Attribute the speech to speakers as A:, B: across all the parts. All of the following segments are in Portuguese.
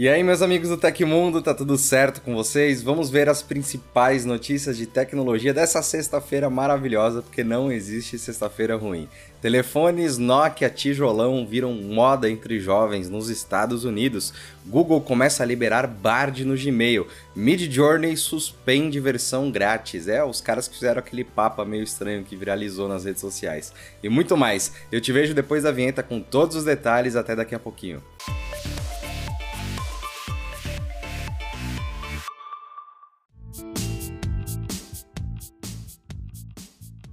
A: E aí, meus amigos do Tecmundo, tá tudo certo com vocês? Vamos ver as principais notícias de tecnologia dessa sexta-feira maravilhosa, porque não existe sexta-feira ruim. Telefones Nokia tijolão viram moda entre jovens nos Estados Unidos. Google começa a liberar Bard no Gmail. Midjourney suspende versão grátis. É, os caras que fizeram aquele papo meio estranho que viralizou nas redes sociais. E muito mais. Eu te vejo depois da vinheta com todos os detalhes. Até daqui a pouquinho.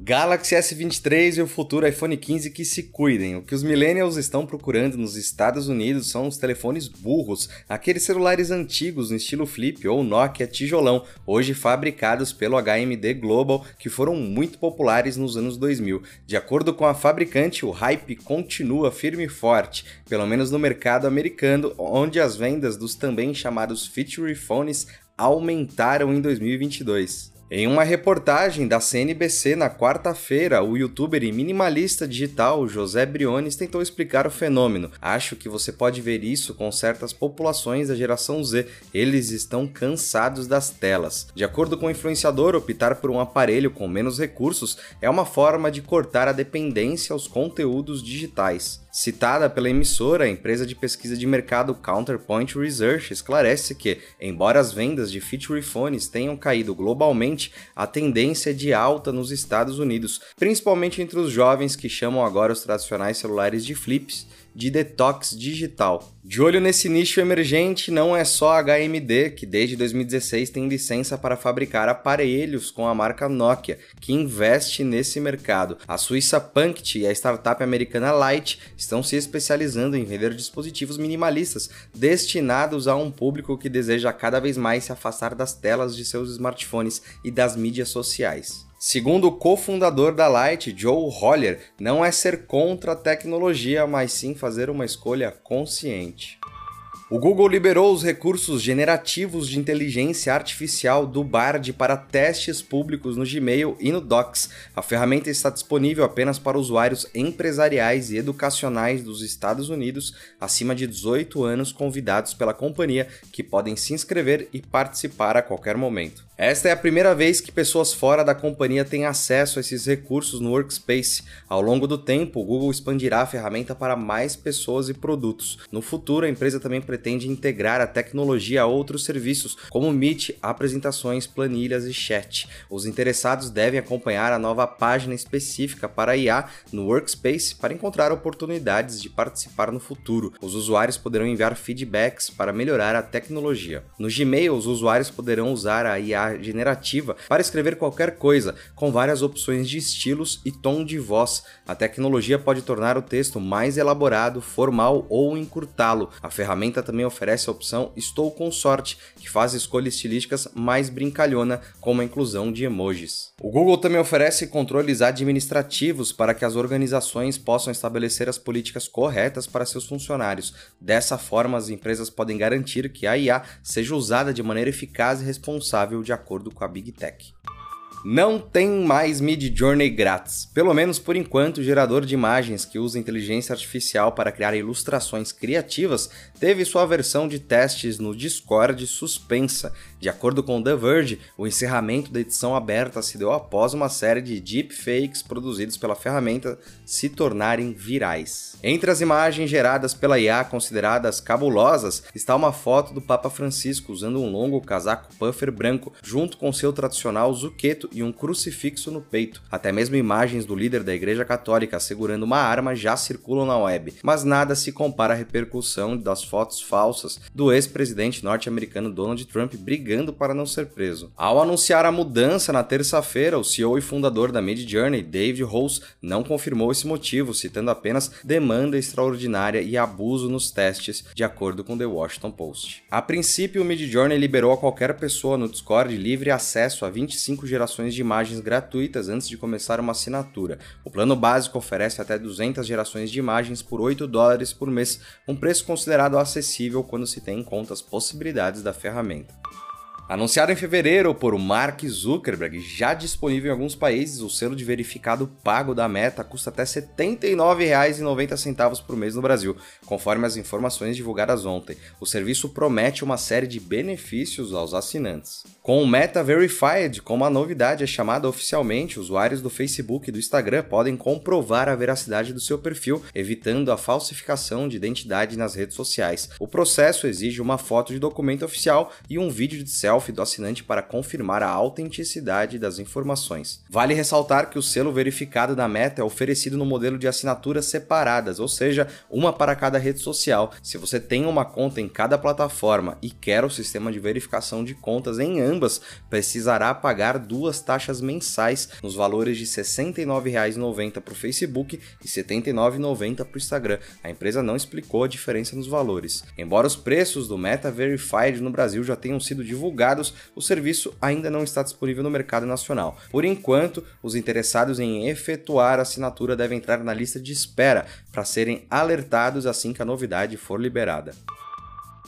A: Galaxy S23 e o futuro iPhone 15 que se cuidem. O que os millennials estão procurando nos Estados Unidos são os telefones burros, aqueles celulares antigos no estilo flip ou Nokia tijolão, hoje fabricados pelo HMD Global, que foram muito populares nos anos 2000. De acordo com a fabricante, o hype continua firme e forte, pelo menos no mercado americano, onde as vendas dos também chamados feature phones aumentaram em 2022. Em uma reportagem da CNBC na quarta-feira, o youtuber e minimalista digital José Briones tentou explicar o fenômeno. Acho que você pode ver isso com certas populações da geração Z. Eles estão cansados das telas. De acordo com o influenciador, optar por um aparelho com menos recursos é uma forma de cortar a dependência aos conteúdos digitais. Citada pela emissora, a empresa de pesquisa de mercado Counterpoint Research esclarece que, embora as vendas de feature phones tenham caído globalmente, a tendência é de alta nos Estados Unidos, principalmente entre os jovens que chamam agora os tradicionais celulares de flips de detox digital. De olho nesse nicho emergente, não é só a HMD, que desde 2016 tem licença para fabricar aparelhos com a marca Nokia, que investe nesse mercado. A suíça Punkt e a startup americana Light estão se especializando em vender dispositivos minimalistas destinados a um público que deseja cada vez mais se afastar das telas de seus smartphones e das mídias sociais. Segundo o cofundador da Light, Joe Holler, não é ser contra a tecnologia, mas sim fazer uma escolha consciente. O Google liberou os recursos generativos de inteligência artificial do Bard para testes públicos no Gmail e no Docs. A ferramenta está disponível apenas para usuários empresariais e educacionais dos Estados Unidos acima de 18 anos convidados pela companhia que podem se inscrever e participar a qualquer momento. Esta é a primeira vez que pessoas fora da companhia têm acesso a esses recursos no Workspace. Ao longo do tempo, o Google expandirá a ferramenta para mais pessoas e produtos. No futuro, a empresa também pretende integrar a tecnologia a outros serviços, como Meet, apresentações, planilhas e chat. Os interessados devem acompanhar a nova página específica para IA no Workspace para encontrar oportunidades de participar no futuro. Os usuários poderão enviar feedbacks para melhorar a tecnologia. No Gmail, os usuários poderão usar a IA generativa para escrever qualquer coisa, com várias opções de estilos e tom de voz. A tecnologia pode tornar o texto mais elaborado, formal ou encurtá-lo. A ferramenta também oferece a opção Estou com sorte, que faz escolhas estilísticas mais brincalhona, como a inclusão de emojis. O Google também oferece controles administrativos para que as organizações possam estabelecer as políticas corretas para seus funcionários. Dessa forma, as empresas podem garantir que a IA seja usada de maneira eficaz e responsável de acordo com a Big Tech. Não tem mais Mid Journey grátis. Pelo menos por enquanto, o gerador de imagens que usa inteligência artificial para criar ilustrações criativas teve sua versão de testes no Discord suspensa. De acordo com The Verge, o encerramento da edição aberta se deu após uma série de deepfakes produzidos pela ferramenta se tornarem virais. Entre as imagens geradas pela IA consideradas cabulosas está uma foto do Papa Francisco usando um longo casaco puffer branco, junto com seu tradicional zuqueto e um crucifixo no peito. Até mesmo imagens do líder da Igreja Católica segurando uma arma já circulam na web, mas nada se compara à repercussão das fotos falsas do ex-presidente norte-americano Donald Trump brigando para não ser preso. Ao anunciar a mudança na terça-feira, o CEO e fundador da Midjourney, David Rose, não confirmou esse motivo, citando apenas demanda extraordinária e abuso nos testes, de acordo com The Washington Post. A princípio, o Midjourney liberou a qualquer pessoa no Discord livre acesso a 25 gerações de imagens gratuitas antes de começar uma assinatura. O plano básico oferece até 200 gerações de imagens por 8 dólares por mês, um preço considerado acessível quando se tem em conta as possibilidades da ferramenta. Anunciado em fevereiro por Mark Zuckerberg, já disponível em alguns países, o selo de verificado pago da Meta custa até R$ 79,90 por mês no Brasil, conforme as informações divulgadas ontem. O serviço promete uma série de benefícios aos assinantes. Com o Meta Verified, como a novidade é chamada oficialmente, usuários do Facebook e do Instagram podem comprovar a veracidade do seu perfil, evitando a falsificação de identidade nas redes sociais. O processo exige uma foto de documento oficial e um vídeo de selfie selfie do assinante para confirmar a autenticidade das informações. Vale ressaltar que o selo verificado da Meta é oferecido no modelo de assinaturas separadas, ou seja, uma para cada rede social. Se você tem uma conta em cada plataforma e quer o sistema de verificação de contas em ambas, precisará pagar duas taxas mensais nos valores de R$ 69,90 para o Facebook e R$ 79,90 para o Instagram. A empresa não explicou a diferença nos valores. Embora os preços do Meta Verified no Brasil já tenham sido divulgados, o serviço ainda não está disponível no mercado nacional. Por enquanto, os interessados em efetuar a assinatura devem entrar na lista de espera para serem alertados assim que a novidade for liberada.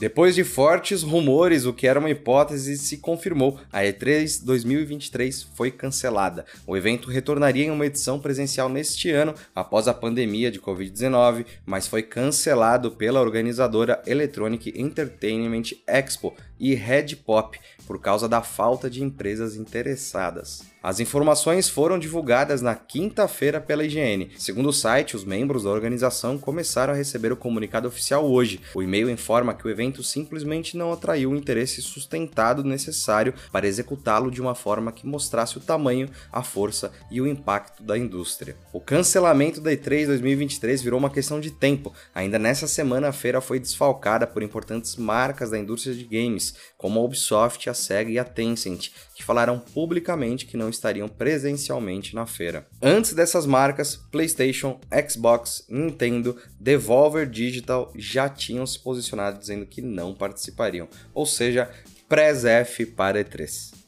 A: Depois de fortes rumores, o que era uma hipótese se confirmou. A E3 2023 foi cancelada. O evento retornaria em uma edição presencial neste ano, após a pandemia de Covid-19, mas foi cancelado pela organizadora Electronic Entertainment Expo e Red Pop por causa da falta de empresas interessadas. As informações foram divulgadas na quinta-feira pela IGN. Segundo o site, os membros da organização começaram a receber o comunicado oficial hoje. O e-mail informa que o evento simplesmente não atraiu o interesse sustentado necessário para executá-lo de uma forma que mostrasse o tamanho, a força e o impacto da indústria. O cancelamento da E3 2023 virou uma questão de tempo. Ainda nessa semana, a feira foi desfalcada por importantes marcas da indústria de games, como a Ubisoft, a SEGA e a Tencent, que falaram publicamente que não estariam presencialmente na feira. Antes dessas marcas, PlayStation, Xbox, Nintendo, Devolver Digital já tinham se posicionado dizendo que não participariam, ou seja, pré-ZF para E3.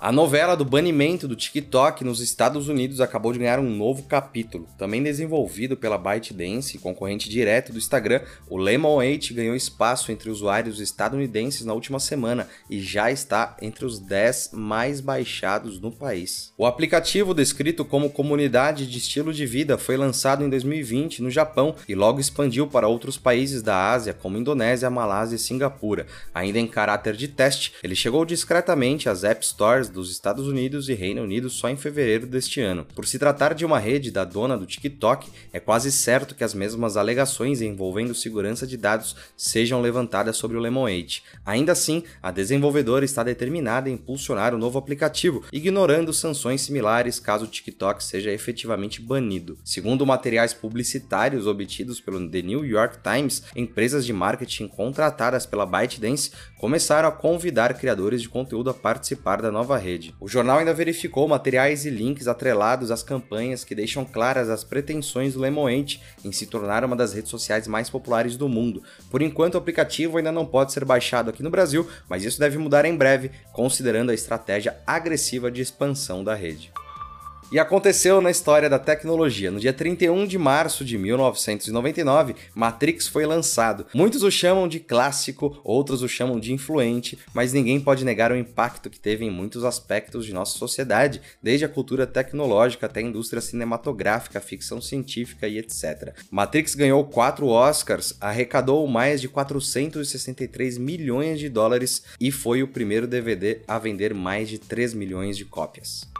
A: A novela do banimento do TikTok nos Estados Unidos acabou de ganhar um novo capítulo. Também desenvolvido pela ByteDance, concorrente direto do Instagram, o Lemon 8 ganhou espaço entre usuários estadunidenses na última semana e já está entre os 10 mais baixados no país. O aplicativo, descrito como comunidade de estilo de vida, foi lançado em 2020 no Japão e logo expandiu para outros países da Ásia, como Indonésia, Malásia e Singapura. Ainda em caráter de teste, ele chegou discretamente às App Stores dos Estados Unidos e Reino Unido só em fevereiro deste ano. Por se tratar de uma rede da dona do TikTok, é quase certo que as mesmas alegações envolvendo segurança de dados sejam levantadas sobre o Lemonade. Ainda assim, a desenvolvedora está determinada em impulsionar o novo aplicativo, ignorando sanções similares caso o TikTok seja efetivamente banido. Segundo materiais publicitários obtidos pelo The New York Times, empresas de marketing contratadas pela ByteDance começaram a convidar criadores de conteúdo a participar da nova rede. O jornal ainda verificou materiais e links atrelados às campanhas que deixam claras as pretensões do Lemoente em se tornar uma das redes sociais mais populares do mundo. Por enquanto, o aplicativo ainda não pode ser baixado aqui no Brasil, mas isso deve mudar em breve, considerando a estratégia agressiva de expansão da rede. E aconteceu na história da tecnologia. No dia 31 de março de 1999, Matrix foi lançado. Muitos o chamam de clássico, outros o chamam de influente, mas ninguém pode negar o impacto que teve em muitos aspectos de nossa sociedade, desde a cultura tecnológica até a indústria cinematográfica, ficção científica e etc. Matrix ganhou quatro Oscars, arrecadou mais de 463 milhões de dólares e foi o primeiro DVD a vender mais de 3 milhões de cópias.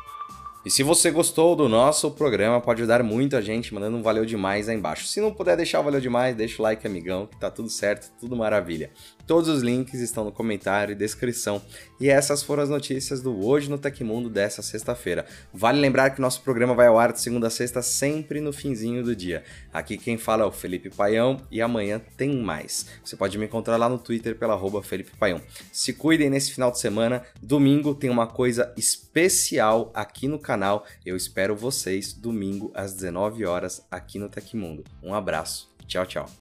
A: E se você gostou do nosso programa, pode ajudar muito a gente mandando um valeu demais aí embaixo. Se não puder deixar o valeu demais, deixa o like, amigão, que tá tudo certo, tudo maravilha. Todos os links estão no comentário e descrição. E essas foram as notícias do Hoje no Tecmundo dessa sexta-feira. Vale lembrar que nosso programa vai ao ar de segunda a sexta, sempre no finzinho do dia. Aqui quem fala é o Felipe Paião e amanhã tem mais. Você pode me encontrar lá no Twitter pela arroba Felipe Paião. Se cuidem nesse final de semana. Domingo tem uma coisa especial aqui no canal. Eu espero vocês domingo às 19 horas aqui no Tecmundo. Um abraço. Tchau, tchau.